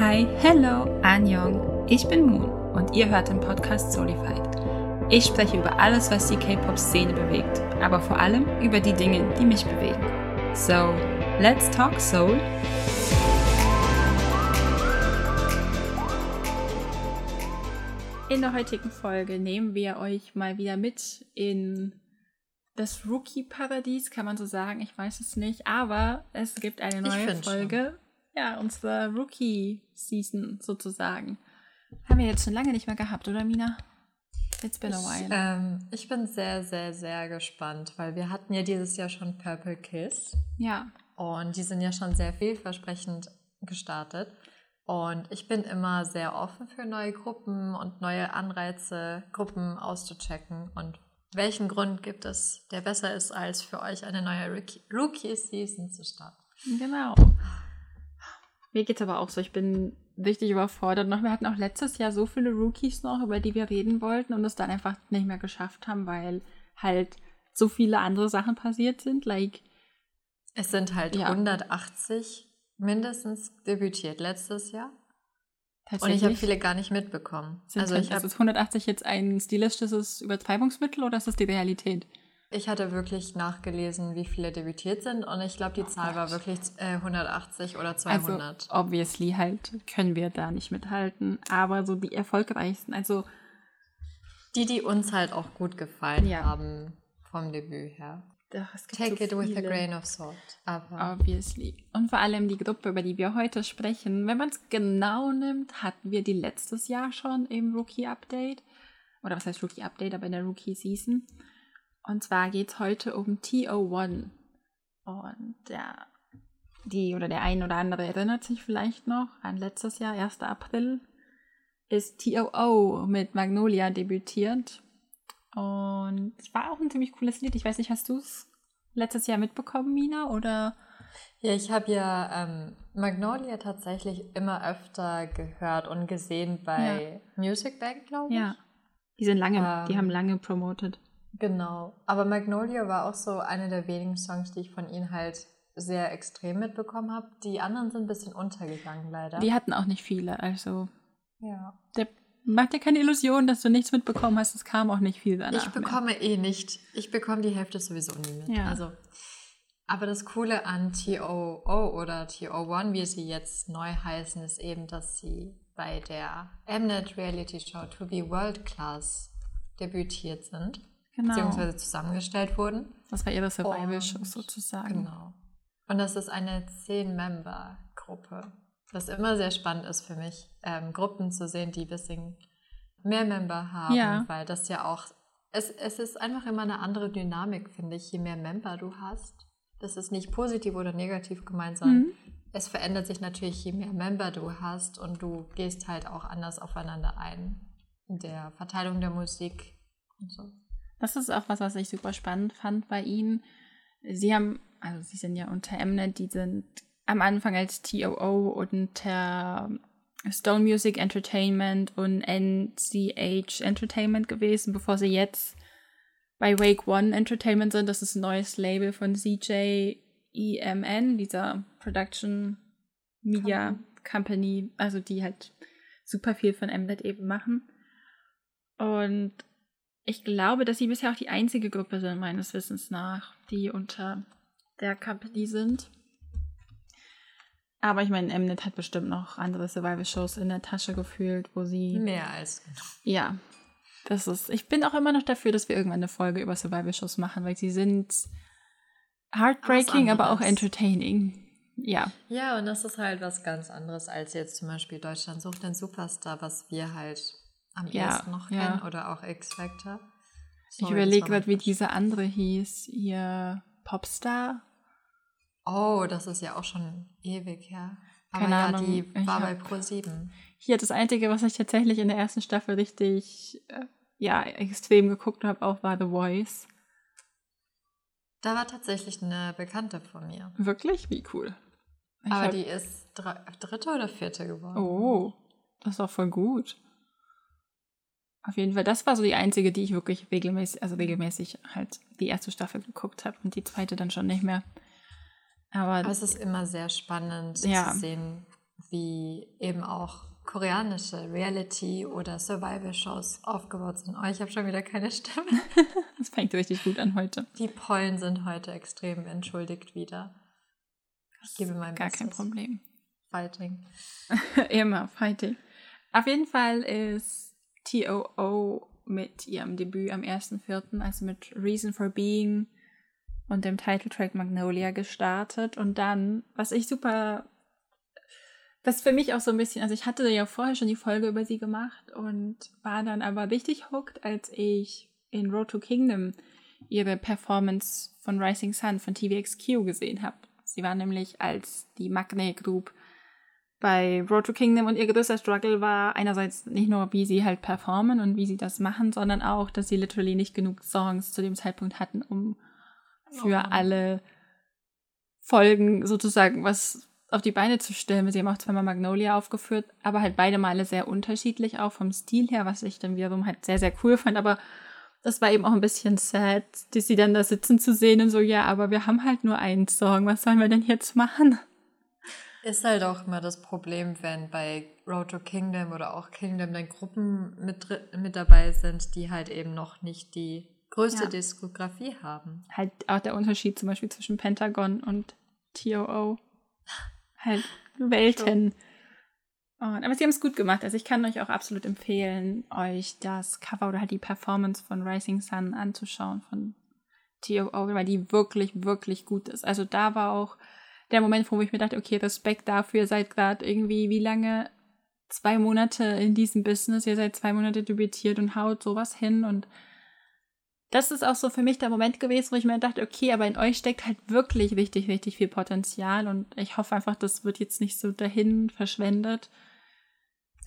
Hi, hello, Annyeong. Ich bin Moon und ihr hört den Podcast Solified. Ich spreche über alles, was die K-Pop-Szene bewegt, aber vor allem über die Dinge, die mich bewegen. So, let's talk Soul. In der heutigen Folge nehmen wir euch mal wieder mit in das Rookie-Paradies, kann man so sagen. Ich weiß es nicht, aber es gibt eine neue Folge. Schon ja, unsere Rookie-Season sozusagen. Haben wir jetzt schon lange nicht mehr gehabt, oder Mina? It's been a while. Ich, ähm, ich bin sehr, sehr, sehr gespannt, weil wir hatten ja dieses Jahr schon Purple Kiss. Ja. Und die sind ja schon sehr vielversprechend gestartet. Und ich bin immer sehr offen für neue Gruppen und neue Anreize, Gruppen auszuchecken. Und welchen Grund gibt es, der besser ist, als für euch eine neue Rookie-Season zu starten? Genau. Mir geht es aber auch so, ich bin richtig überfordert noch. Wir hatten auch letztes Jahr so viele Rookies noch, über die wir reden wollten und es dann einfach nicht mehr geschafft haben, weil halt so viele andere Sachen passiert sind. Like, es sind halt ja. 180 mindestens debütiert letztes Jahr. Und ich habe viele gar nicht mitbekommen. Sind also, halt, ich also ist 180 jetzt ein stilistisches Übertreibungsmittel oder ist das die Realität? Ich hatte wirklich nachgelesen, wie viele debütiert sind und ich glaube, die oh Zahl war wirklich äh, 180 oder 200. Also, obviously halt können wir da nicht mithalten, aber so die erfolgreichsten, also die, die uns halt auch gut gefallen ja. haben vom Debüt her. Doch, Take so it with a grain of salt. Aber Obviously. Und vor allem die Gruppe, über die wir heute sprechen, wenn man es genau nimmt, hatten wir die letztes Jahr schon im Rookie-Update. Oder was heißt Rookie-Update, aber in der Rookie-Season. Und zwar geht es heute um TO1. Und der, die oder der ein oder andere erinnert sich vielleicht noch an letztes Jahr, 1. April, ist TOO mit Magnolia debütiert. Und es war auch ein ziemlich cooles Lied. Ich weiß nicht, hast du es letztes Jahr mitbekommen, Mina? Oder? Ja, ich habe ja ähm, Magnolia tatsächlich immer öfter gehört und gesehen bei ja. Music Bank, glaube ich. Ja. Die sind lange, ähm, die haben lange promotet. Genau. Aber Magnolia war auch so einer der wenigen Songs, die ich von ihnen halt sehr extrem mitbekommen habe. Die anderen sind ein bisschen untergegangen, leider. Die hatten auch nicht viele, also. Ja. Der macht dir keine Illusion, dass du nichts mitbekommen hast. Es kam auch nicht viel danach. Ich bekomme mehr. eh nicht. Ich bekomme die Hälfte sowieso nie mit. Ja. Also. Aber das Coole an TOO oder TO1, wie sie jetzt neu heißen, ist eben, dass sie bei der Mnet Reality Show To Be World Class debütiert sind genau. beziehungsweise zusammengestellt wurden. Das war ihre Survival-Show sozusagen. Genau. Und das ist eine Zehn-Member-Gruppe. Was immer sehr spannend ist für mich, ähm, Gruppen zu sehen, die ein bisschen mehr Member haben, ja. weil das ja auch, es, es ist einfach immer eine andere Dynamik, finde ich, je mehr Member du hast. Das ist nicht positiv oder negativ gemeint, sondern mhm. es verändert sich natürlich, je mehr Member du hast und du gehst halt auch anders aufeinander ein. In der Verteilung der Musik und so. Das ist auch was, was ich super spannend fand bei ihnen. Sie haben, also sie sind ja unter Mnet, die sind am Anfang als TOO unter Stone Music Entertainment und NCH Entertainment gewesen, bevor sie jetzt bei Wake One Entertainment sind. Das ist ein neues Label von CJ EMN, dieser Production Media Company, also die halt super viel von Mnet eben machen. Und ich glaube, dass sie bisher auch die einzige Gruppe sind, meines Wissens nach, die unter der Company sind. Aber ich meine, Mnet hat bestimmt noch andere Survival-Shows in der Tasche gefühlt, wo sie. Mehr als. Ja. Das ist. Ich bin auch immer noch dafür, dass wir irgendwann eine Folge über Survival-Shows machen, weil sie sind heartbreaking, aber auch entertaining. Ja. Ja, und das ist halt was ganz anderes als jetzt zum Beispiel Deutschland sucht den Superstar, was wir halt am ja, ersten noch ja. kennen oder auch X-Factor. Ich überlege gerade, wie diese andere hieß. Ihr Popstar? Oh, das ist ja auch schon ewig her. Aber Keine ja, Ahnung. die war bei Pro7. Hier das Einzige, was ich tatsächlich in der ersten Staffel richtig, äh, ja, extrem geguckt habe, auch war The Voice. Da war tatsächlich eine Bekannte von mir. Wirklich? Wie cool. Ich Aber die ist dritte oder vierte geworden. Oh, das ist auch voll gut. Auf jeden Fall, das war so die einzige, die ich wirklich regelmäßig, also regelmäßig halt die erste Staffel geguckt habe und die zweite dann schon nicht mehr. Aber, Aber es ist immer sehr spannend ja. zu sehen, wie eben auch koreanische Reality- oder Survival-Shows aufgebaut sind. Oh, ich habe schon wieder keine Stimme. das fängt richtig gut an heute. Die Pollen sind heute extrem entschuldigt wieder. Ich gebe mein Gar Bestes. kein Problem. Fighting. Immer Fighting. Auf jeden Fall ist TOO mit ihrem Debüt am 1.4., also mit Reason for Being und dem Titeltrack Magnolia gestartet. Und dann, was ich super, was für mich auch so ein bisschen, also ich hatte ja vorher schon die Folge über sie gemacht und war dann aber richtig hooked, als ich in Road to Kingdom ihre Performance von Rising Sun von TVXQ gesehen habe. Sie war nämlich als die Magne Group bei Road to Kingdom und ihr größter Struggle war einerseits nicht nur, wie sie halt performen und wie sie das machen, sondern auch, dass sie literally nicht genug Songs zu dem Zeitpunkt hatten, um für oh. alle Folgen sozusagen was auf die Beine zu stellen. Sie haben auch zweimal Magnolia aufgeführt, aber halt beide Male sehr unterschiedlich auch vom Stil her, was ich dann wiederum halt sehr, sehr cool fand. Aber das war eben auch ein bisschen sad, die sie dann da sitzen zu sehen und so, ja, aber wir haben halt nur einen Song, was sollen wir denn jetzt machen? Ist halt auch immer das Problem, wenn bei Road to Kingdom oder auch Kingdom dann Gruppen mit, mit dabei sind, die halt eben noch nicht die größte ja. Diskografie haben. Halt auch der Unterschied zum Beispiel zwischen Pentagon und TOO. Halt Welten. Und, aber sie haben es gut gemacht. Also ich kann euch auch absolut empfehlen, euch das Cover oder halt die Performance von Rising Sun anzuschauen von TOO, weil die wirklich, wirklich gut ist. Also da war auch der Moment, wo ich mir dachte, okay, Respekt dafür, ihr seid gerade irgendwie, wie lange? Zwei Monate in diesem Business, ihr seid zwei Monate debütiert und haut sowas hin und das ist auch so für mich der Moment gewesen, wo ich mir dachte, okay, aber in euch steckt halt wirklich richtig, richtig viel Potenzial und ich hoffe einfach, das wird jetzt nicht so dahin verschwendet.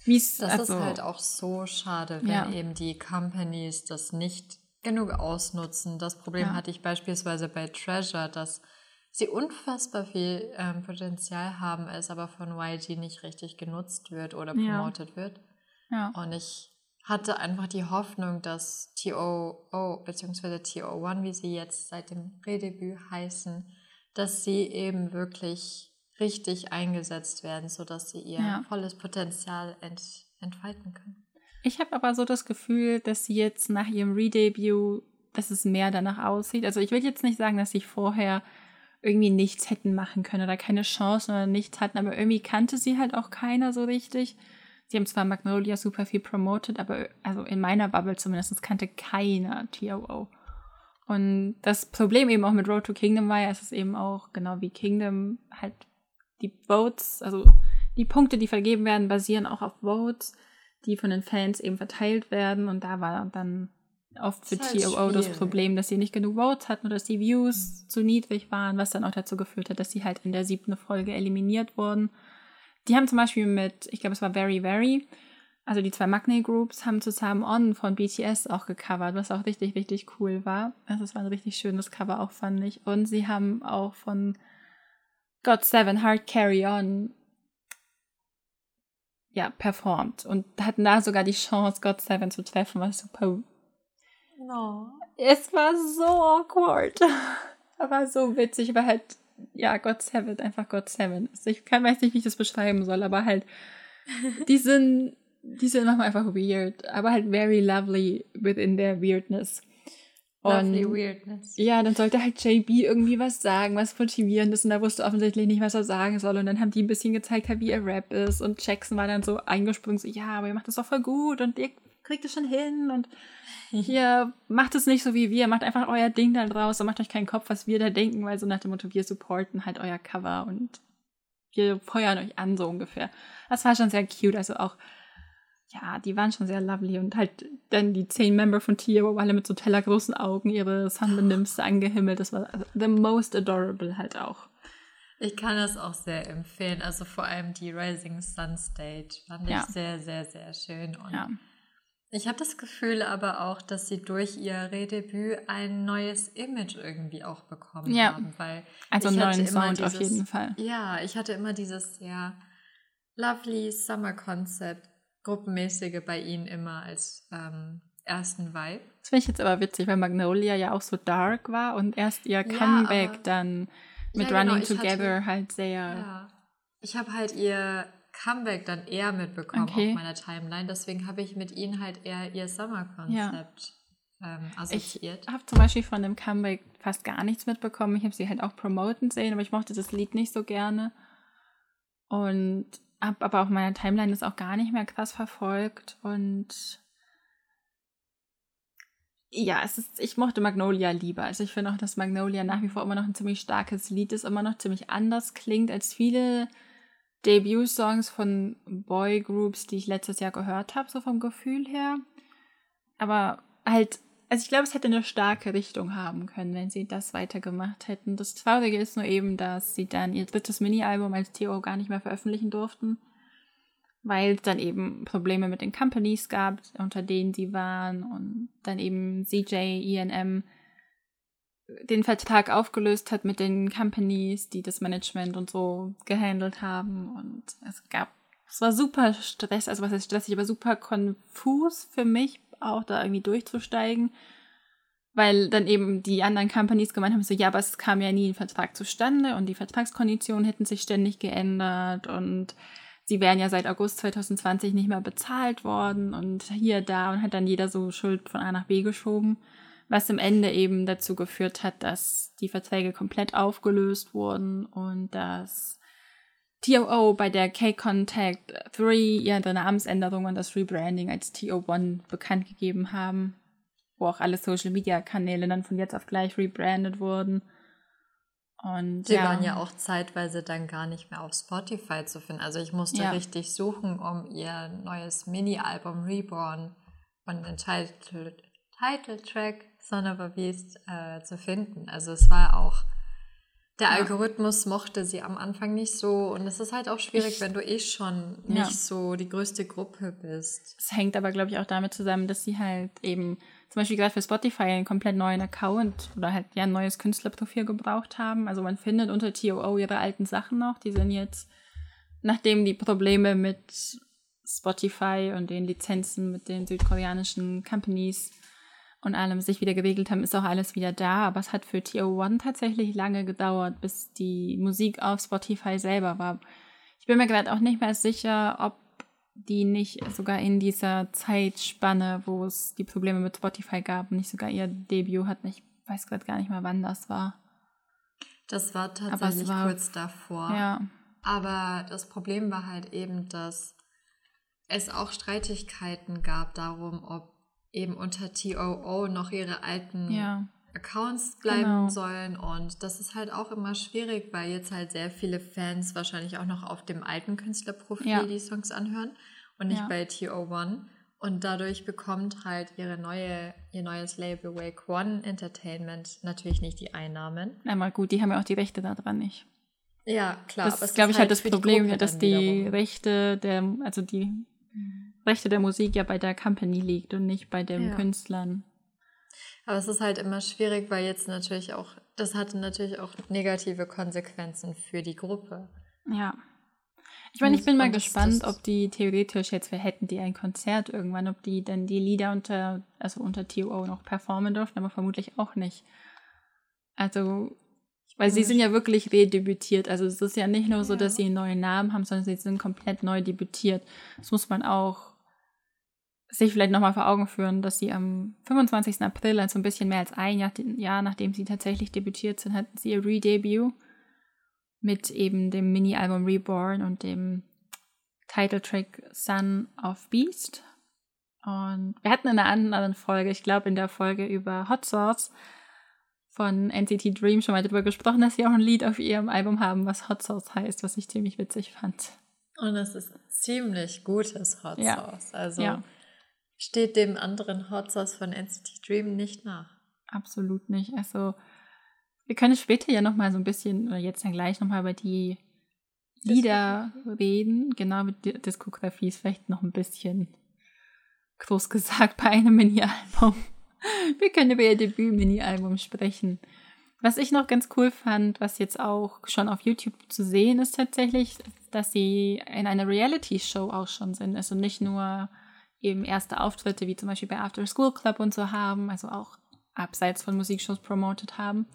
Wie's, das also, ist halt auch so schade, wenn ja. eben die Companies das nicht genug ausnutzen. Das Problem ja. hatte ich beispielsweise bei Treasure, dass sie unfassbar viel ähm, Potenzial haben, es aber von YG nicht richtig genutzt wird oder promotet ja. wird. Ja. Und ich hatte einfach die Hoffnung, dass TOO bzw. TO1, wie sie jetzt seit dem Redebüt heißen, dass sie eben wirklich richtig eingesetzt werden, sodass sie ihr ja. volles Potenzial ent entfalten können. Ich habe aber so das Gefühl, dass sie jetzt nach ihrem Redebüt, dass es mehr danach aussieht. Also ich will jetzt nicht sagen, dass sie vorher irgendwie nichts hätten machen können oder keine Chance oder nichts hatten, aber irgendwie kannte sie halt auch keiner so richtig. Sie haben zwar Magnolia super viel promoted, aber also in meiner Bubble zumindest kannte keiner TOO. Und das Problem eben auch mit Road to Kingdom war ja, es ist eben auch genau wie Kingdom halt die Votes, also die Punkte, die vergeben werden, basieren auch auf Votes, die von den Fans eben verteilt werden. Und da war dann oft für halt TOO das Problem, dass sie nicht genug Votes hatten oder dass die Views mhm. zu niedrig waren, was dann auch dazu geführt hat, dass sie halt in der siebten Folge eliminiert wurden. Die haben zum Beispiel mit, ich glaube, es war Very Very, also die zwei Magne Groups haben zusammen On von BTS auch gecovert, was auch richtig, richtig cool war. Also es war ein richtig schönes Cover auch, fand ich. Und sie haben auch von God Seven Hard Carry On ja, performt und hatten da sogar die Chance, God Seven zu treffen, was super. No. Es war so awkward. Aber so witzig, weil halt ja, God Seven, einfach God Seven Ich kann, weiß nicht, wie ich das beschreiben soll, aber halt, die sind, die sind manchmal einfach weird, aber halt very lovely within their weirdness. Und, lovely weirdness. Ja, dann sollte halt JB irgendwie was sagen, was motivierendes und da wusste offensichtlich nicht, was er sagen soll und dann haben die ein bisschen gezeigt, wie er Rap ist und Jackson war dann so eingesprungen, so, ja, aber ihr macht das doch voll gut und ihr kriegt es schon hin und hier macht es nicht so wie wir, macht einfach euer Ding da draus und macht euch keinen Kopf, was wir da denken, weil so nach dem Motto, wir supporten halt euer Cover und wir feuern euch an, so ungefähr. Das war schon sehr cute, also auch, ja, die waren schon sehr lovely und halt dann die zehn Member von Tio, alle mit so tellergroßen Augen, ihre Sunbenimste angehimmelt, das war the most adorable halt auch. Ich kann das auch sehr empfehlen. Also vor allem die Rising Sun Stage fand ja. ich sehr, sehr, sehr schön. Und ja. Ich habe das Gefühl aber auch, dass sie durch ihr Redebüt ein neues Image irgendwie auch bekommen ja. haben. Weil also einen neuen Sound dieses, auf jeden Fall. Ja, ich hatte immer dieses sehr lovely Summer Concept, gruppenmäßige bei ihnen immer als ähm, ersten Vibe. Das finde ich jetzt aber witzig, weil Magnolia ja auch so dark war und erst ihr Comeback ja, dann mit ja, genau, Running Together hatte, halt sehr. Ja. Ich habe halt ihr Comeback dann eher mitbekommen okay. auf meiner Timeline. Deswegen habe ich mit ihnen halt eher ihr Summer-Konzept ja. ähm, assoziiert. Ich habe zum Beispiel von dem Comeback fast gar nichts mitbekommen. Ich habe sie halt auch promoten sehen, aber ich mochte das Lied nicht so gerne. Und habe aber auf meiner Timeline das auch gar nicht mehr krass verfolgt. Und ja, es ist, ich mochte Magnolia lieber. Also ich finde auch, dass Magnolia nach wie vor immer noch ein ziemlich starkes Lied ist, immer noch ziemlich anders klingt als viele Debut-Songs von Boygroups, die ich letztes Jahr gehört habe, so vom Gefühl her. Aber halt, also ich glaube, es hätte eine starke Richtung haben können, wenn sie das weitergemacht hätten. Das Traurige ist nur eben, dass sie dann ihr drittes Mini-Album als TO gar nicht mehr veröffentlichen durften weil es dann eben Probleme mit den Companies gab, unter denen sie waren und dann eben CJ, ENM den Vertrag aufgelöst hat mit den Companies, die das Management und so gehandelt haben. Und es gab, es war super Stress, also was heißt stressig, aber super konfus für mich auch da irgendwie durchzusteigen, weil dann eben die anderen Companies gemeint haben, so ja, aber es kam ja nie ein Vertrag zustande und die Vertragskonditionen hätten sich ständig geändert und sie wären ja seit August 2020 nicht mehr bezahlt worden und hier, da und hat dann jeder so Schuld von A nach B geschoben, was im Ende eben dazu geführt hat, dass die Verträge komplett aufgelöst wurden und dass TOO bei der K-Contact 3 ihre Namensänderung und das Rebranding als TO1 bekannt gegeben haben, wo auch alle Social-Media-Kanäle dann von jetzt auf gleich rebrandet wurden. Und, die ja. waren ja auch zeitweise dann gar nicht mehr auf Spotify zu finden. Also ich musste ja. richtig suchen, um ihr neues Mini-Album Reborn und den Title, Title Track Son of a Beast äh, zu finden. Also es war auch, der ja. Algorithmus mochte sie am Anfang nicht so und es ist halt auch schwierig, ich, wenn du eh schon nicht so die größte Gruppe bist. Es hängt aber, glaube ich, auch damit zusammen, dass sie halt eben zum Beispiel gerade für Spotify einen komplett neuen Account oder halt ja ein neues Künstlerprofil gebraucht haben. Also man findet unter TOO ihre alten Sachen noch. Die sind jetzt, nachdem die Probleme mit Spotify und den Lizenzen mit den südkoreanischen Companies und allem sich wieder geregelt haben, ist auch alles wieder da. Aber es hat für TO1 tatsächlich lange gedauert, bis die Musik auf Spotify selber war. Ich bin mir gerade auch nicht mehr sicher, ob die nicht sogar in dieser Zeitspanne, wo es die Probleme mit Spotify gab, nicht sogar ihr Debüt hatten. Ich weiß gerade gar nicht mehr, wann das war. Das war tatsächlich war, kurz davor. Ja. Aber das Problem war halt eben, dass es auch Streitigkeiten gab darum, ob eben unter TOO noch ihre alten ja. Accounts bleiben genau. sollen. Und das ist halt auch immer schwierig, weil jetzt halt sehr viele Fans wahrscheinlich auch noch auf dem alten Künstlerprofil ja. die Songs anhören und nicht ja. bei TO1. Und dadurch bekommt halt ihre neue, ihr neues Label Wake One Entertainment natürlich nicht die Einnahmen. Na mal gut, die haben ja auch die Rechte daran nicht. Ja, klar. Das ist, glaube ich, halt, halt das Problem, die dass die wiederum. Rechte der, also die mhm. Rechte der Musik ja bei der Company liegt und nicht bei den ja. Künstlern. Aber es ist halt immer schwierig, weil jetzt natürlich auch, das hatte natürlich auch negative Konsequenzen für die Gruppe. Ja. Ich meine, ich bin mal gespannt, ob die theoretisch jetzt, wir hätten die ein Konzert irgendwann, ob die dann die Lieder unter, also unter TO noch performen dürfen, aber vermutlich auch nicht. Also, weil sie sind ja wirklich redebütiert. Also es ist ja nicht nur so, dass sie einen neuen Namen haben, sondern sie sind komplett neu debütiert. Das muss man auch sich vielleicht nochmal vor Augen führen, dass sie am 25. April, also ein bisschen mehr als ein Jahr, Jahr nachdem sie tatsächlich debütiert sind, hatten sie ihr Redebut mit eben dem Mini-Album Reborn und dem Titeltrack Son of Beast. Und wir hatten in einer anderen Folge, ich glaube in der Folge über Hot Sauce von NCT Dream schon mal darüber gesprochen, dass sie auch ein Lied auf ihrem Album haben, was Hot Sauce heißt, was ich ziemlich witzig fand. Und es ist ziemlich gutes Hot ja. Sauce. Also ja steht dem anderen Hot Sauce von NCT Dream nicht nach. Absolut nicht. Also wir können später ja noch mal so ein bisschen oder jetzt dann gleich noch mal über die Lieder reden. Genau, mit Diskografie ist vielleicht noch ein bisschen groß gesagt bei einem Mini-Album. Wir können über ihr Debüt-Mini-Album sprechen. Was ich noch ganz cool fand, was jetzt auch schon auf YouTube zu sehen ist tatsächlich, dass sie in einer Reality-Show auch schon sind. Also nicht nur eben erste Auftritte, wie zum Beispiel bei After School Club und so haben, also auch abseits von Musikshows promotet haben.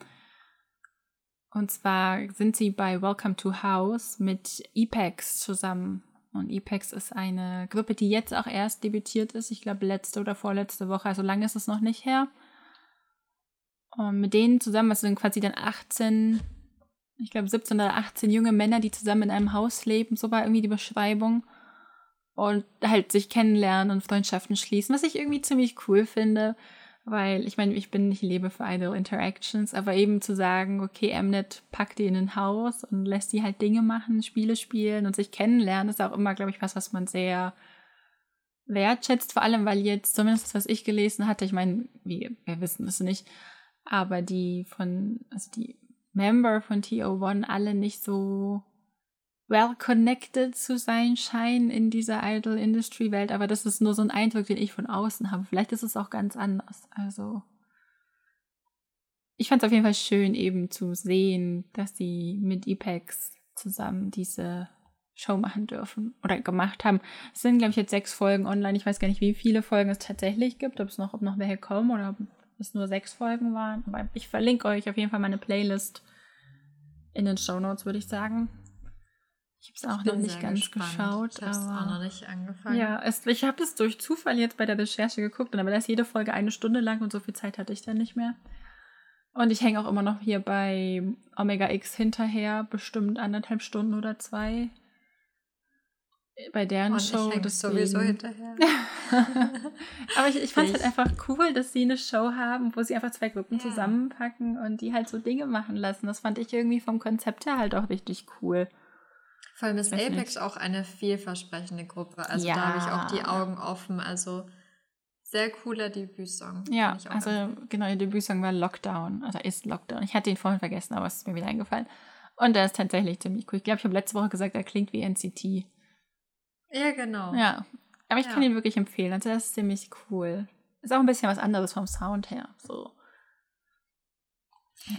Und zwar sind sie bei Welcome to House mit EPEX zusammen. Und EPEX ist eine Gruppe, die jetzt auch erst debütiert ist. Ich glaube, letzte oder vorletzte Woche. Also lange ist es noch nicht her. Und mit denen zusammen, also sind quasi dann 18, ich glaube 17 oder 18 junge Männer, die zusammen in einem Haus leben. So war irgendwie die Beschreibung. Und halt sich kennenlernen und Freundschaften schließen, was ich irgendwie ziemlich cool finde weil ich meine, ich bin nicht lebe für Idle Interactions, aber eben zu sagen, okay, Mnet packt die in ein Haus und lässt die halt Dinge machen, Spiele spielen und sich kennenlernen, ist auch immer, glaube ich, was, was man sehr wertschätzt, vor allem, weil jetzt, zumindest das, was ich gelesen hatte, ich meine, wir, wir wissen es nicht, aber die von, also die Member von TO1 alle nicht so well connected zu sein scheinen in dieser Idol-Industry-Welt, aber das ist nur so ein Eindruck, den ich von außen habe. Vielleicht ist es auch ganz anders. Also ich fand es auf jeden Fall schön, eben zu sehen, dass sie mit Epex zusammen diese Show machen dürfen oder gemacht haben. Es sind, glaube ich, jetzt sechs Folgen online. Ich weiß gar nicht, wie viele Folgen es tatsächlich gibt, ob es noch, ob noch welche kommen oder ob es nur sechs Folgen waren. Aber ich verlinke euch auf jeden Fall meine Playlist in den Show Notes, würde ich sagen. Ich habe es auch noch nicht ganz gespannt. geschaut. Ich habe es auch noch nicht angefangen. Ja, es, ich habe es durch Zufall jetzt bei der Recherche geguckt, aber da ist jede Folge eine Stunde lang und so viel Zeit hatte ich dann nicht mehr. Und ich hänge auch immer noch hier bei Omega X hinterher, bestimmt anderthalb Stunden oder zwei. Bei deren und Show. Ich deswegen. sowieso hinterher. aber ich, ich fand es halt einfach cool, dass sie eine Show haben, wo sie einfach zwei Gruppen ja. zusammenpacken und die halt so Dinge machen lassen. Das fand ich irgendwie vom Konzept her halt auch richtig cool. Vor allem ist Apex nicht. auch eine vielversprechende Gruppe. Also ja. da habe ich auch die Augen offen. Also sehr cooler Debütsong. Ja, also genau, der Debütsong war Lockdown. Also ist Lockdown. Ich hatte ihn vorhin vergessen, aber es ist mir wieder eingefallen. Und der ist tatsächlich ziemlich cool. Ich glaube, ich habe letzte Woche gesagt, er klingt wie NCT. Ja, genau. Ja. Aber ich ja. kann ihn wirklich empfehlen. Also das ist ziemlich cool. Ist auch ein bisschen was anderes vom Sound her. So.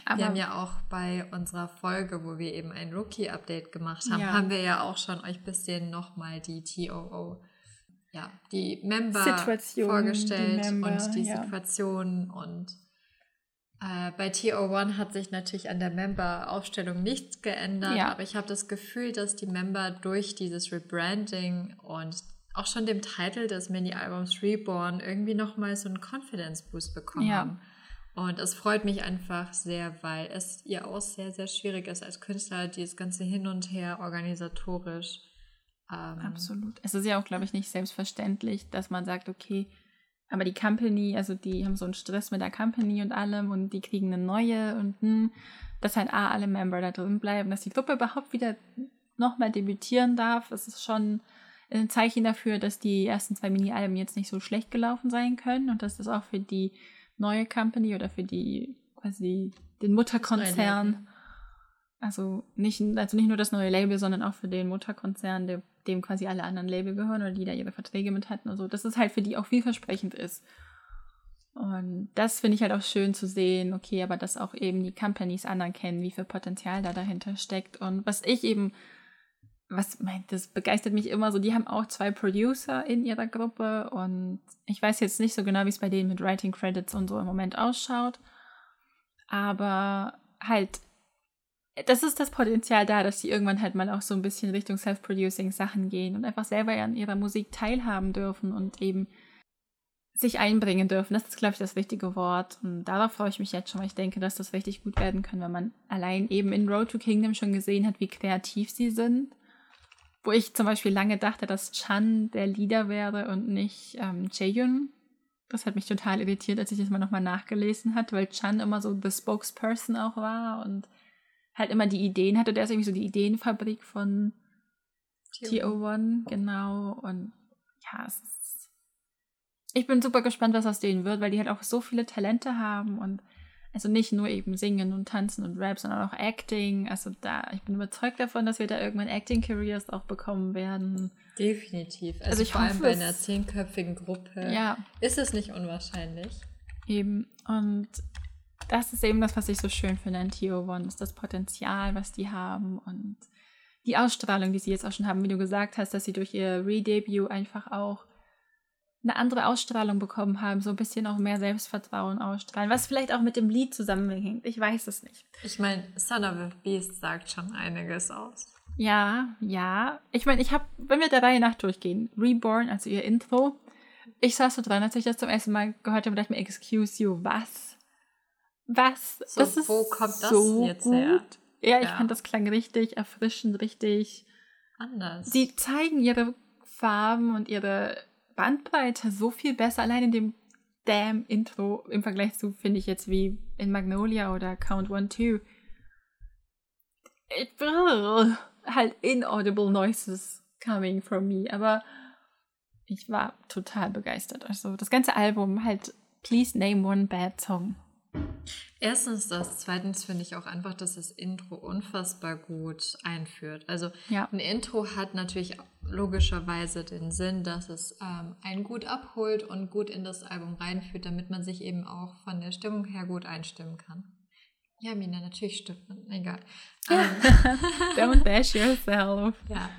Aber wir haben ja auch bei unserer Folge, wo wir eben ein Rookie-Update gemacht haben, ja. haben wir ja auch schon euch ein bisschen nochmal die TOO, ja, die Member Situation, vorgestellt die Member, und die ja. Situation. Und äh, bei TO1 hat sich natürlich an der Member-Aufstellung nichts geändert, ja. aber ich habe das Gefühl, dass die Member durch dieses Rebranding und auch schon dem Titel des Mini-Albums Reborn irgendwie nochmal so einen Confidence-Boost bekommen haben. Und es freut mich einfach sehr, weil es ihr auch sehr, sehr schwierig ist als Künstler, dieses ganze Hin und Her organisatorisch. Ähm Absolut. Es ist ja auch, glaube ich, nicht selbstverständlich, dass man sagt, okay, aber die Company, also die haben so einen Stress mit der Company und allem und die kriegen eine neue und hm, dass halt A, alle Member da drin bleiben, dass die Gruppe überhaupt wieder nochmal debütieren darf. Das ist schon ein Zeichen dafür, dass die ersten zwei Mini-Alben jetzt nicht so schlecht gelaufen sein können und dass das auch für die neue Company oder für die quasi den Mutterkonzern. Also nicht, also nicht nur das neue Label, sondern auch für den Mutterkonzern, der, dem quasi alle anderen Label gehören oder die da ihre Verträge mit hatten und so, dass es halt für die auch vielversprechend ist. Und das finde ich halt auch schön zu sehen, okay, aber dass auch eben die Companies anerkennen, wie viel Potenzial da dahinter steckt. Und was ich eben was meint, das begeistert mich immer so. Die haben auch zwei Producer in ihrer Gruppe und ich weiß jetzt nicht so genau, wie es bei denen mit Writing Credits und so im Moment ausschaut. Aber halt, das ist das Potenzial da, dass die irgendwann halt mal auch so ein bisschen Richtung Self-Producing Sachen gehen und einfach selber an ihrer Musik teilhaben dürfen und eben sich einbringen dürfen. Das ist, glaube ich, das wichtige Wort. Und darauf freue ich mich jetzt schon, weil ich denke, dass das richtig gut werden kann, wenn man allein eben in Road to Kingdom schon gesehen hat, wie kreativ sie sind wo ich zum Beispiel lange dachte, dass Chan der Leader wäre und nicht ähm, Jaehyun. Das hat mich total irritiert, als ich das mal nochmal nachgelesen hatte, weil Chan immer so the Spokesperson auch war und halt immer die Ideen hatte. Der ist irgendwie so die Ideenfabrik von TO1, genau. Und ja, es ist. Ich bin super gespannt, was aus denen wird, weil die halt auch so viele Talente haben und also nicht nur eben singen und tanzen und Rap, sondern auch Acting. Also da, ich bin überzeugt davon, dass wir da irgendwann Acting-Careers auch bekommen werden. Definitiv. Also, also ich vor hoffe, allem bei einer zehnköpfigen Gruppe ja. ist es nicht unwahrscheinlich. Eben. Und das ist eben das, was ich so schön finde an Tio One, ist das Potenzial, was die haben und die Ausstrahlung, die sie jetzt auch schon haben, wie du gesagt hast, dass sie durch ihr Redebut einfach auch eine andere Ausstrahlung bekommen haben, so ein bisschen auch mehr Selbstvertrauen ausstrahlen, was vielleicht auch mit dem Lied zusammenhängt. Ich weiß es nicht. Ich meine, Son of a Beast sagt schon einiges aus. Ja, ja. Ich meine, ich habe, wenn wir der Reihe nach durchgehen, Reborn, also ihr Intro, ich saß so dran, als ich das zum ersten Mal gehört habe dachte mir, excuse you, was? Was? So, das ist wo kommt das so jetzt gut. her? Ja, ich ja. fand das klang richtig erfrischend, richtig anders. Sie zeigen ihre Farben und ihre Bandbreite so viel besser, allein in dem damn Intro im Vergleich zu, finde ich jetzt wie in Magnolia oder Count One Two. Halt inaudible noises coming from me, aber ich war total begeistert. Also das ganze Album halt Please Name One Bad Song. Erstens das, zweitens finde ich auch einfach, dass das Intro unfassbar gut einführt. Also ja. ein Intro hat natürlich logischerweise den Sinn, dass es ähm, einen gut abholt und gut in das Album reinführt, damit man sich eben auch von der Stimmung her gut einstimmen kann. Ja, Mina, natürlich stimmt. Egal. Ähm, Don't bash yourself. Ja.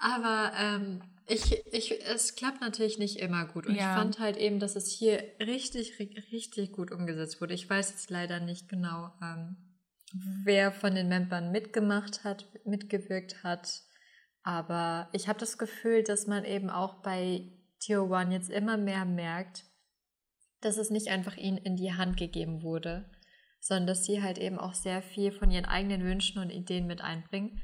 Aber ähm, ich, ich, es klappt natürlich nicht immer gut. Und ja. ich fand halt eben, dass es hier richtig, richtig gut umgesetzt wurde. Ich weiß jetzt leider nicht genau, ähm, wer von den Membern mitgemacht hat, mitgewirkt hat. Aber ich habe das Gefühl, dass man eben auch bei Tier One jetzt immer mehr merkt, dass es nicht einfach ihnen in die Hand gegeben wurde, sondern dass sie halt eben auch sehr viel von ihren eigenen Wünschen und Ideen mit einbringen.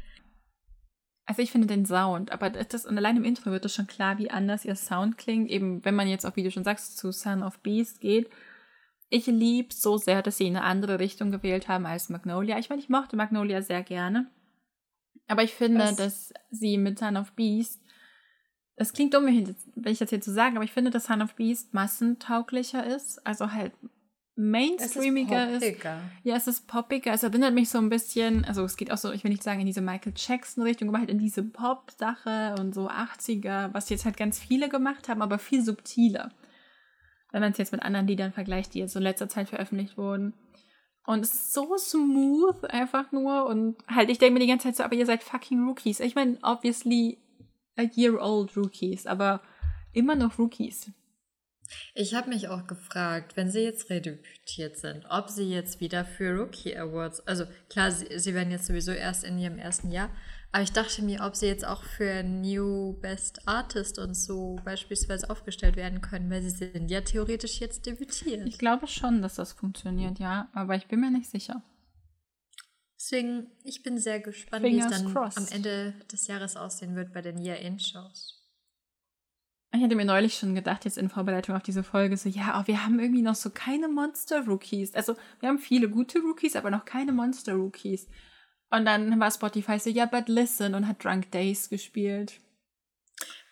Also ich finde den Sound, aber das, und allein im Intro wird es schon klar, wie anders ihr Sound klingt. Eben, wenn man jetzt auch, wie du schon sagst, zu Son of Beast geht. Ich liebe so sehr, dass sie eine andere Richtung gewählt haben als Magnolia. Ich meine, ich mochte Magnolia sehr gerne. Aber ich finde, Was? dass sie mit Son of Beast, das klingt dumm, wenn ich das hier zu sagen, aber ich finde, dass Son of Beast massentauglicher ist. Also halt mainstreamiger ist, ist. Ja, es ist poppiger. Es erinnert mich so ein bisschen, also es geht auch so, ich will nicht sagen in diese Michael Jackson-Richtung, aber halt in diese Pop-Sache und so 80er, was jetzt halt ganz viele gemacht haben, aber viel subtiler. Wenn man es jetzt mit anderen Liedern vergleicht, die jetzt so in letzter Zeit veröffentlicht wurden. Und es ist so smooth einfach nur. Und halt, ich denke mir die ganze Zeit so, aber ihr seid fucking Rookies. Ich meine, obviously a year old Rookies, aber immer noch Rookies. Ich habe mich auch gefragt, wenn sie jetzt redebütiert sind, ob sie jetzt wieder für Rookie Awards, also klar, sie, sie werden jetzt sowieso erst in ihrem ersten Jahr, aber ich dachte mir, ob sie jetzt auch für New Best Artist und so beispielsweise aufgestellt werden können, weil sie sind ja theoretisch jetzt debütiert. Ich glaube schon, dass das funktioniert, ja, aber ich bin mir nicht sicher. Deswegen, ich bin sehr gespannt, Fingers wie es dann crossed. am Ende des Jahres aussehen wird bei den Year-In-Shows. Ich hätte mir neulich schon gedacht, jetzt in Vorbereitung auf diese Folge, so, ja, oh, wir haben irgendwie noch so keine Monster-Rookies. Also, wir haben viele gute Rookies, aber noch keine Monster-Rookies. Und dann war Spotify so, ja, but listen und hat Drunk Days gespielt.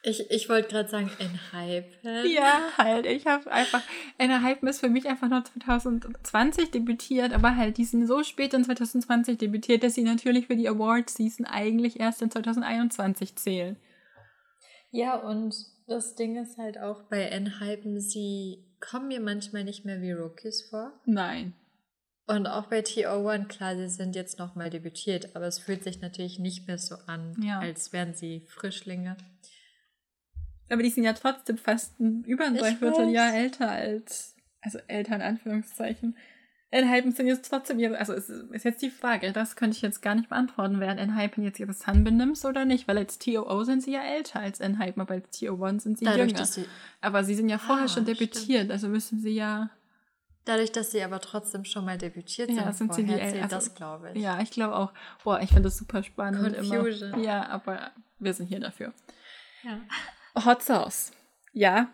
Ich, ich wollte gerade sagen, Enhypen. Ja, halt. Ich habe einfach. Enhypen ist für mich einfach nur 2020 debütiert, aber halt, die sind so spät in 2020 debütiert, dass sie natürlich für die Awards-Season eigentlich erst in 2021 zählen. Ja, und das Ding ist halt auch bei N-Hypen, sie kommen mir manchmal nicht mehr wie Rookies vor. Nein. Und auch bei TO1, klar, sie sind jetzt nochmal debütiert, aber es fühlt sich natürlich nicht mehr so an, ja. als wären sie Frischlinge. Aber die sind ja trotzdem fast über ein Dreivierteljahr älter als, also älter in Anführungszeichen. Enhypen sind jetzt trotzdem ihre, also es ist jetzt die Frage, das könnte ich jetzt gar nicht beantworten, während Enhypen jetzt ihre Sunbenims oder nicht, weil als TOO sind sie ja älter als Enhypen, aber als TO1 sind sie Dadurch, jünger. Sie aber sie sind ja vorher ah, schon debütiert, stimmt. also müssen sie ja. Dadurch, dass sie aber trotzdem schon mal debütiert sind, ja, sind sie die älter. Also, das glaube ich. Ja, ich glaube auch. Boah, ich finde das super spannend. Confusion. Immer. Ja, aber wir sind hier dafür. Ja. Hot Sauce. Ja,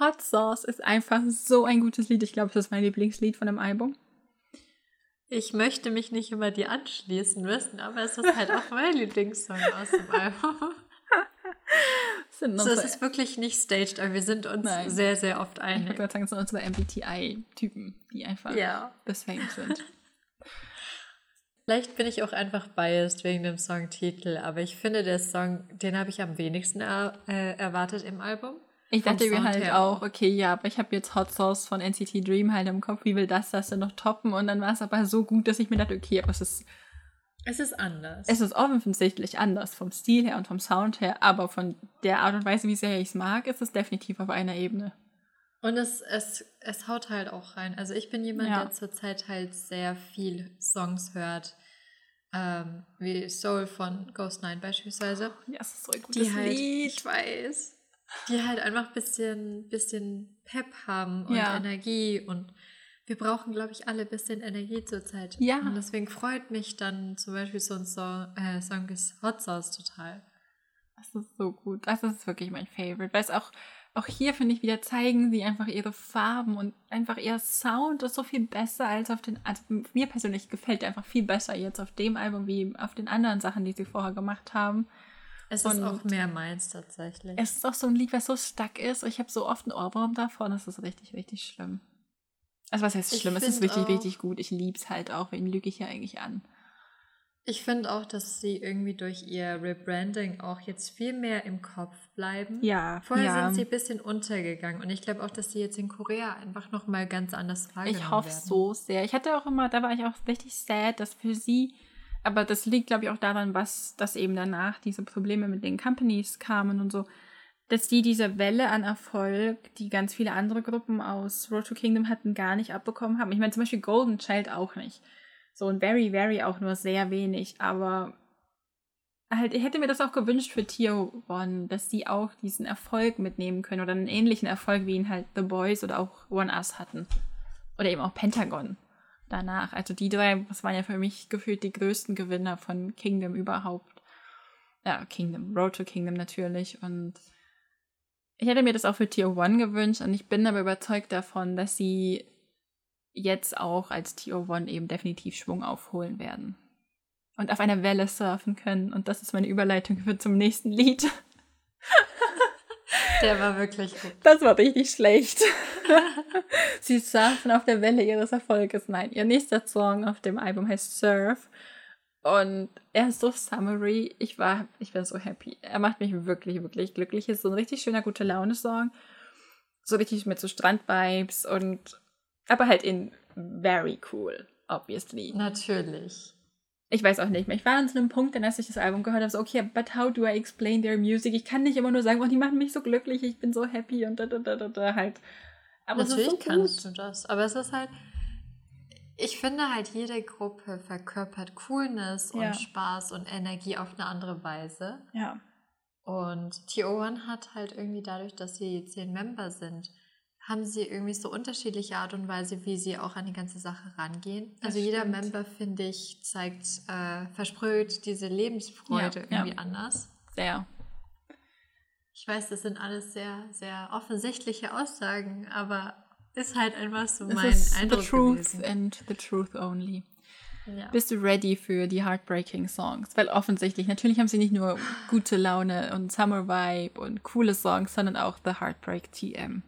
Hot Sauce ist einfach so ein gutes Lied. Ich glaube, das ist mein Lieblingslied von dem Album. Ich möchte mich nicht immer dir anschließen müssen, aber es ist halt auch mein Lieblingssong aus dem Album. Sind so, es ist wirklich nicht staged, aber wir sind uns Nein. sehr, sehr oft einig. Ich würde gerade sagen, es sind unsere MBTI-Typen, die einfach ja. deswegen sind. Vielleicht bin ich auch einfach biased wegen dem Songtitel, aber ich finde, der Song, den habe ich am wenigsten er, äh, erwartet im Album. Ich dachte mir halt auch, okay, ja, aber ich habe jetzt Hot Sauce von NCT Dream halt im Kopf, wie will das das denn noch toppen? Und dann war es aber so gut, dass ich mir dachte, okay, aber es ist. Es ist anders. Es ist offensichtlich anders vom Stil her und vom Sound her, aber von der Art und Weise, wie sehr ich es mag, ist es definitiv auf einer Ebene. Und es, es, es haut halt auch rein. Also ich bin jemand, ja. der zurzeit halt sehr viel Songs hört, ähm, wie Soul von Ghost Nine beispielsweise. Ja, das ist so ein gutes die halt, Lied. Ich weiß. Die halt einfach ein bisschen, bisschen Pep haben und ja. Energie und wir brauchen, glaube ich, alle ein bisschen Energie zurzeit. Ja. Und deswegen freut mich dann zum Beispiel so ein Song, äh, Song ist Hot Sauce total. Das ist so gut. Das ist wirklich mein Favorite, weil es auch auch hier finde ich wieder zeigen sie einfach ihre Farben und einfach ihr Sound ist so viel besser als auf den, also mir persönlich gefällt einfach viel besser jetzt auf dem Album wie auf den anderen Sachen, die sie vorher gemacht haben. Es und ist auch mehr meins tatsächlich. Es ist auch so ein Lied, was so stuck ist. Ich habe so oft einen Ohrwurm davon. Das ist richtig, richtig schlimm. Also was heißt schlimm? Ich es ist richtig, richtig gut. Ich liebe es halt auch. Wen lüge ich ja eigentlich an? Ich finde auch, dass sie irgendwie durch ihr Rebranding auch jetzt viel mehr im Kopf bleiben. Ja. Vorher ja. sind sie ein bisschen untergegangen und ich glaube auch, dass sie jetzt in Korea einfach nochmal ganz anders wahrgenommen Ich hoffe so sehr. Ich hatte auch immer, da war ich auch richtig sad, dass für sie, aber das liegt glaube ich auch daran, was, dass eben danach diese Probleme mit den Companies kamen und so, dass die diese Welle an Erfolg, die ganz viele andere Gruppen aus Road to Kingdom hatten, gar nicht abbekommen haben. Ich meine zum Beispiel Golden Child auch nicht. So und Very, Very auch nur sehr wenig, aber halt, ich hätte mir das auch gewünscht für Tier One, dass die auch diesen Erfolg mitnehmen können oder einen ähnlichen Erfolg, wie ihn halt The Boys oder auch One Us hatten. Oder eben auch Pentagon danach. Also die drei, das waren ja für mich gefühlt die größten Gewinner von Kingdom überhaupt. Ja, Kingdom, Road to Kingdom natürlich. Und ich hätte mir das auch für Tier One gewünscht und ich bin aber überzeugt davon, dass sie jetzt auch als TO1 eben definitiv Schwung aufholen werden. Und auf einer Welle surfen können. Und das ist meine Überleitung für zum nächsten Lied. Der war wirklich gut. Das war richtig schlecht. Sie surfen auf der Welle ihres Erfolges. Nein, ihr nächster Song auf dem Album heißt Surf. Und er ist so summery. Ich war, ich bin so happy. Er macht mich wirklich, wirklich glücklich. Ist so ein richtig schöner, gute Laune-Song. So richtig mit so Strand-Vibes und aber halt in very cool, obviously. Natürlich. Ich weiß auch nicht mehr. Ich war an so einem Punkt, dann als ich das Album gehört habe, so, okay, but how do I explain their music? Ich kann nicht immer nur sagen, oh, die machen mich so glücklich, ich bin so happy und da, da, da, da, da halt. Aber Natürlich so kannst du das. Aber es ist halt, ich finde halt, jede Gruppe verkörpert Coolness ja. und Spaß und Energie auf eine andere Weise. Ja. Und TO1 hat halt irgendwie dadurch, dass sie zehn Member sind, haben sie irgendwie so unterschiedliche Art und Weise, wie sie auch an die ganze Sache rangehen. Das also jeder stimmt. Member, finde ich, zeigt, äh, versprüht diese Lebensfreude ja, irgendwie ja. anders. Sehr. Ich weiß, das sind alles sehr, sehr offensichtliche Aussagen, aber ist halt einfach so mein ist Eindruck The truth gewesen. and the truth only. Ja. Bist du ready für die Heartbreaking Songs? Weil offensichtlich, natürlich haben sie nicht nur gute Laune und Summer Vibe und coole Songs, sondern auch The Heartbreak TM.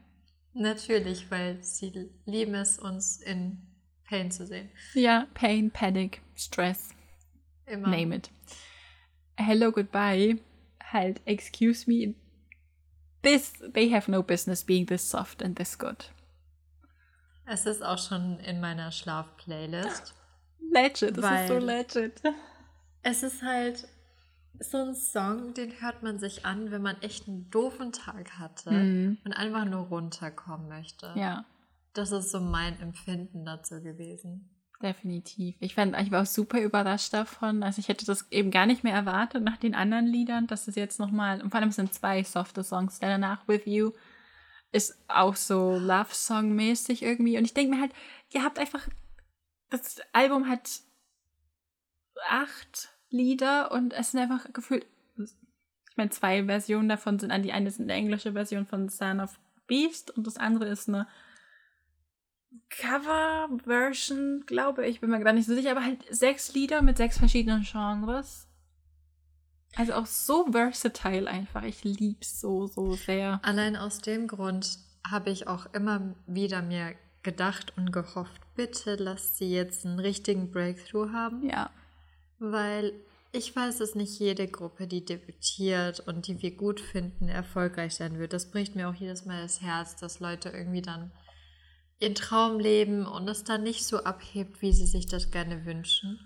Natürlich, weil sie lieben es, uns in Pain zu sehen. Ja, Pain, Panic, Stress. Immer. Name it. Hello, goodbye. Halt, excuse me. This, they have no business being this soft and this good. Es ist auch schon in meiner Schlaf-Playlist. Legit, das ist so legit. Es ist halt so ein Song, den hört man sich an, wenn man echt einen doofen Tag hatte mhm. und einfach nur runterkommen möchte. Ja. Das ist so mein Empfinden dazu gewesen. Definitiv. Ich, fand, ich war auch super überrascht davon. Also ich hätte das eben gar nicht mehr erwartet nach den anderen Liedern, dass es jetzt nochmal, und vor allem sind zwei softe Songs, danach With You ist auch so Love-Song-mäßig irgendwie. Und ich denke mir halt, ihr habt einfach, das Album hat acht Lieder und es sind einfach gefühlt, ich meine, zwei Versionen davon sind, die eine ist eine englische Version von Son of Beast und das andere ist eine Cover-Version, glaube ich, bin mir gar nicht so sicher, aber halt sechs Lieder mit sechs verschiedenen Genres. Also auch so versatile einfach. Ich lieb's so, so sehr. Allein aus dem Grund habe ich auch immer wieder mir gedacht und gehofft, bitte lasst sie jetzt einen richtigen Breakthrough haben. Ja. Weil ich weiß, dass nicht jede Gruppe, die debütiert und die wir gut finden, erfolgreich sein wird. Das bricht mir auch jedes Mal das Herz, dass Leute irgendwie dann ihren Traum leben und es dann nicht so abhebt, wie sie sich das gerne wünschen.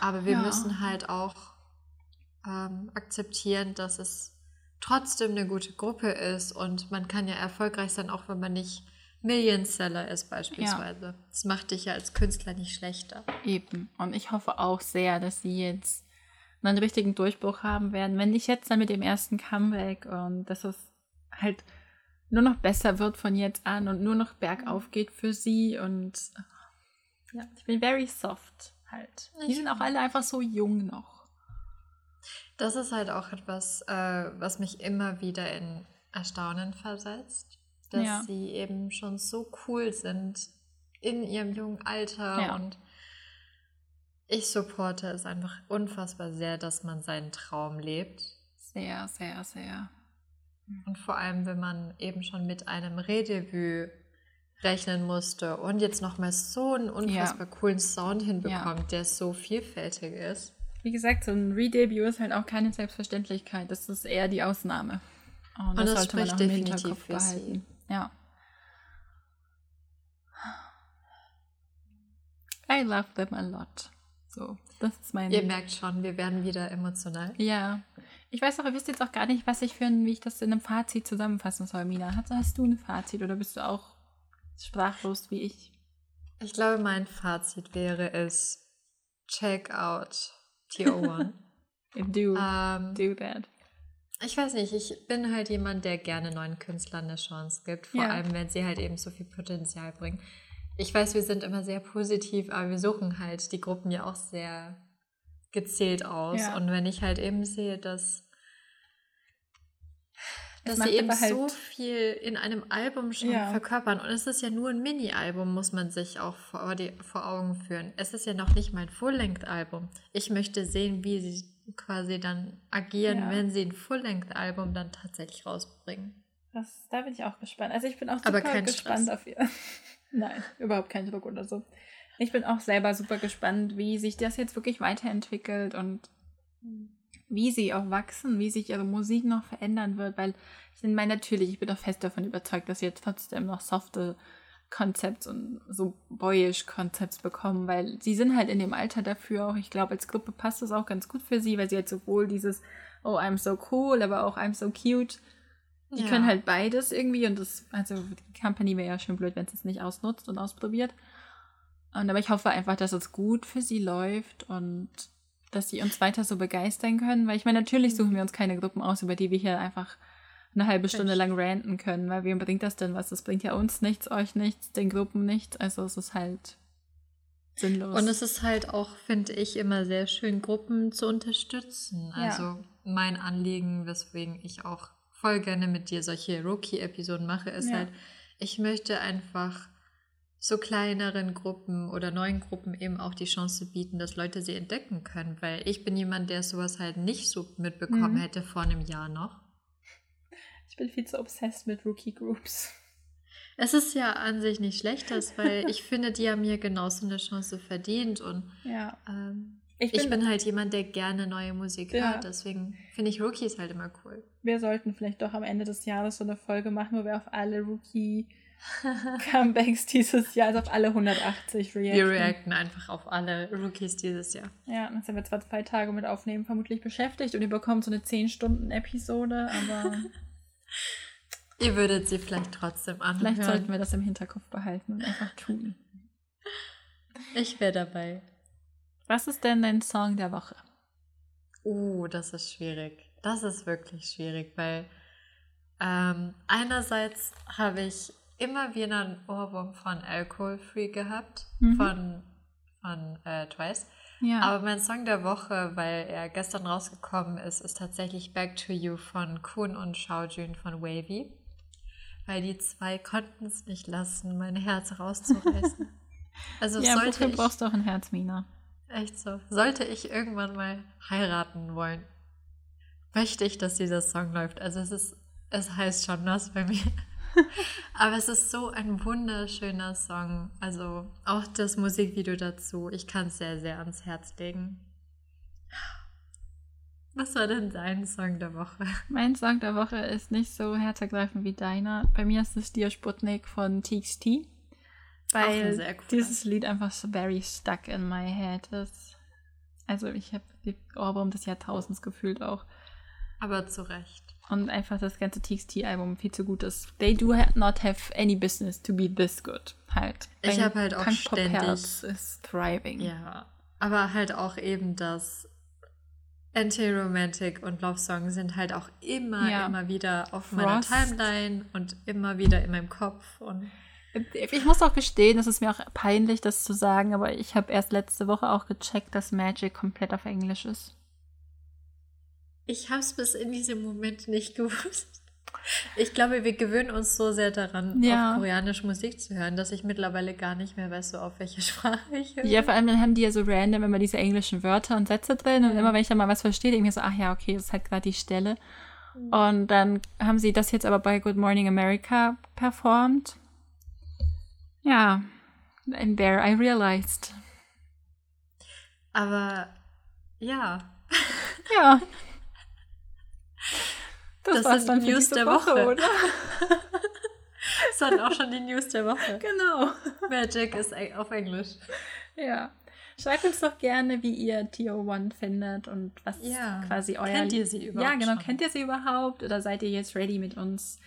Aber wir ja. müssen halt auch ähm, akzeptieren, dass es trotzdem eine gute Gruppe ist und man kann ja erfolgreich sein, auch wenn man nicht Million Seller ist beispielsweise. Ja. Das macht dich ja als Künstler nicht schlechter. Eben. Und ich hoffe auch sehr, dass sie jetzt einen richtigen Durchbruch haben werden. Wenn nicht jetzt, dann mit dem ersten Comeback und dass es halt nur noch besser wird von jetzt an und nur noch bergauf geht für sie. Und ja, ich bin very soft halt. Die sind auch alle einfach so jung noch. Das ist halt auch etwas, äh, was mich immer wieder in Erstaunen versetzt, dass ja. sie eben schon so cool sind in ihrem jungen Alter ja. und ich supporte es einfach unfassbar sehr, dass man seinen Traum lebt. Sehr, sehr, sehr. Und vor allem, wenn man eben schon mit einem Redebüt rechnen musste und jetzt nochmal so einen unfassbar ja. coolen Sound hinbekommt, ja. der so vielfältig ist. Wie gesagt, so ein Redebut ist halt auch keine Selbstverständlichkeit. Das ist eher die Ausnahme. Und, und das, das sollte man auch im Hinterkopf behalten. Sie. Ja. I love them a lot. So, das ist mein. Ihr merkt schon, wir werden wieder emotional. Ja. Ich weiß auch, ihr wisst jetzt auch gar nicht, was ich für ein, wie ich das in einem Fazit zusammenfassen soll, Mina. Hast, hast du ein Fazit oder bist du auch sprachlos wie ich? Ich glaube, mein Fazit wäre es, check out TO1. do, um, do that. Ich weiß nicht, ich bin halt jemand, der gerne neuen Künstlern eine Chance gibt, vor ja. allem wenn sie halt eben so viel Potenzial bringen. Ich weiß, wir sind immer sehr positiv, aber wir suchen halt die Gruppen ja auch sehr gezählt aus. Ja. Und wenn ich halt eben sehe, dass, dass sie eben halt so viel in einem Album schon ja. verkörpern. Und es ist ja nur ein Mini-Album, muss man sich auch vor, die, vor Augen führen. Es ist ja noch nicht mein Full-Length-Album. Ich möchte sehen, wie sie quasi dann agieren, ja. wenn sie ein Full-Length-Album dann tatsächlich rausbringen. Das, da bin ich auch gespannt. Also ich bin auch super gespannt Stress. auf ihr. Nein, überhaupt kein Druck oder so. Ich bin auch selber super gespannt, wie sich das jetzt wirklich weiterentwickelt und wie sie auch wachsen, wie sich ihre Musik noch verändern wird, weil ich meine, natürlich, ich bin auch fest davon überzeugt, dass sie jetzt trotzdem noch softe Konzepts und so boyish Konzepts bekommen, weil sie sind halt in dem Alter dafür auch. Ich glaube, als Gruppe passt das auch ganz gut für sie, weil sie halt sowohl dieses Oh, I'm so cool, aber auch I'm so cute. Die ja. können halt beides irgendwie und das, also die Company wäre ja schön blöd, wenn es es nicht ausnutzt und ausprobiert. Und aber ich hoffe einfach, dass es gut für sie läuft und dass sie uns weiter so begeistern können. Weil ich meine, natürlich suchen wir uns keine Gruppen aus, über die wir hier einfach eine halbe Stunde lang ranten können, weil wem bringt das denn was? Das bringt ja uns nichts, euch nichts, den Gruppen nichts. Also es ist halt sinnlos. Und es ist halt auch, finde ich, immer sehr schön, Gruppen zu unterstützen. Also ja. mein Anliegen, weswegen ich auch voll gerne mit dir solche Rookie-Episoden mache, ist ja. halt, ich möchte einfach so kleineren Gruppen oder neuen Gruppen eben auch die Chance bieten, dass Leute sie entdecken können, weil ich bin jemand, der sowas halt nicht so mitbekommen mhm. hätte vor einem Jahr noch. Ich bin viel zu obsessed mit Rookie Groups. Es ist ja an sich nicht schlecht, das, weil ich finde, die haben mir genauso eine Chance verdient und ja. ähm, ich, bin, ich bin, halt jemand, der gerne neue Musik ja. hört, deswegen finde ich Rookies halt immer cool. Wir sollten vielleicht doch am Ende des Jahres so eine Folge machen, wo wir auf alle Rookie Comebacks dieses Jahr, also auf alle 180 reacten. Wir reacten einfach auf alle Rookies dieses Jahr. Ja, dann sind wir zwar zwei Tage mit Aufnehmen vermutlich beschäftigt und ihr bekommt so eine 10-Stunden-Episode, aber. ihr würdet sie vielleicht trotzdem anhören. Vielleicht sollten wir das im Hinterkopf behalten und einfach tun. Ich wäre dabei. Was ist denn dein Song der Woche? Uh, das ist schwierig. Das ist wirklich schwierig, weil ähm, einerseits habe ich immer wieder einen Ohrwurm von Alcohol Free gehabt, mhm. von, von äh, Twice. Ja. Aber mein Song der Woche, weil er gestern rausgekommen ist, ist tatsächlich Back to You von Kuhn und Shaojun von Wavy. Weil die zwei konnten es nicht lassen, mein Herz rauszureißen. Also ja, sollte ich, brauchst du auch ein Herz, Mina. Echt so. Sollte ich irgendwann mal heiraten wollen, möchte ich, dass dieser Song läuft. Also es ist, es heißt schon was bei mir. Aber es ist so ein wunderschöner Song. Also auch das Musikvideo dazu. Ich kann es sehr, sehr ans Herz legen. Was war denn dein Song der Woche? Mein Song der Woche ist nicht so herzergreifend wie deiner. Bei mir ist es Dir Sputnik von TXT. Weil cool. dieses Lied einfach so very stuck in my head ist. Also ich habe die Ohrwurm des Jahrtausends gefühlt auch. Aber zu Recht. Und einfach das ganze TXT-Album viel zu gut ist. They do not have any business to be this good. Halt. Ich habe halt auch Punk ständig... Ist thriving. Ja, aber halt auch eben das Anti-Romantic und Love Song sind halt auch immer, ja. immer wieder auf Frost. meiner Timeline und immer wieder in meinem Kopf. Und ich muss auch gestehen, es ist mir auch peinlich, das zu sagen, aber ich habe erst letzte Woche auch gecheckt, dass Magic komplett auf Englisch ist. Ich habe es bis in diesem Moment nicht gewusst. Ich glaube, wir gewöhnen uns so sehr daran, ja. auf koreanische Musik zu hören, dass ich mittlerweile gar nicht mehr weiß, so auf welche Sprache ich höre. Ja, vor allem dann haben die ja so random immer diese englischen Wörter und Sätze drin. Und immer, wenn ich dann mal was verstehe, denke ich mir so, ach ja, okay, das ist halt gerade die Stelle. Mhm. Und dann haben sie das jetzt aber bei Good Morning America performt. Ja, and there I realized. Aber ja. Ja. Das, das sind die News der Woche, Woche oder? das waren auch schon die News der Woche. Genau. Magic ist auf Englisch. Ja. Schreibt uns doch gerne, wie ihr TO1 findet und was ja. quasi euer. Kennt ihr sie überhaupt? Ja, genau. Schon? Kennt ihr sie überhaupt? Oder seid ihr jetzt ready mit uns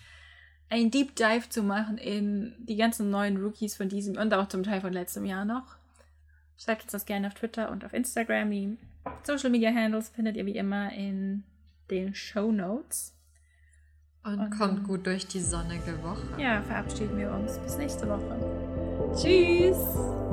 ein Deep Dive zu machen in die ganzen neuen Rookies von diesem und auch zum Teil von letztem Jahr noch? Schreibt uns das gerne auf Twitter und auf Instagram. Die Social Media Handles findet ihr wie immer in den Show Notes. Und, und kommt gut durch die sonnige Woche. Ja, verabschieden wir uns. Bis nächste Woche. Tschüss!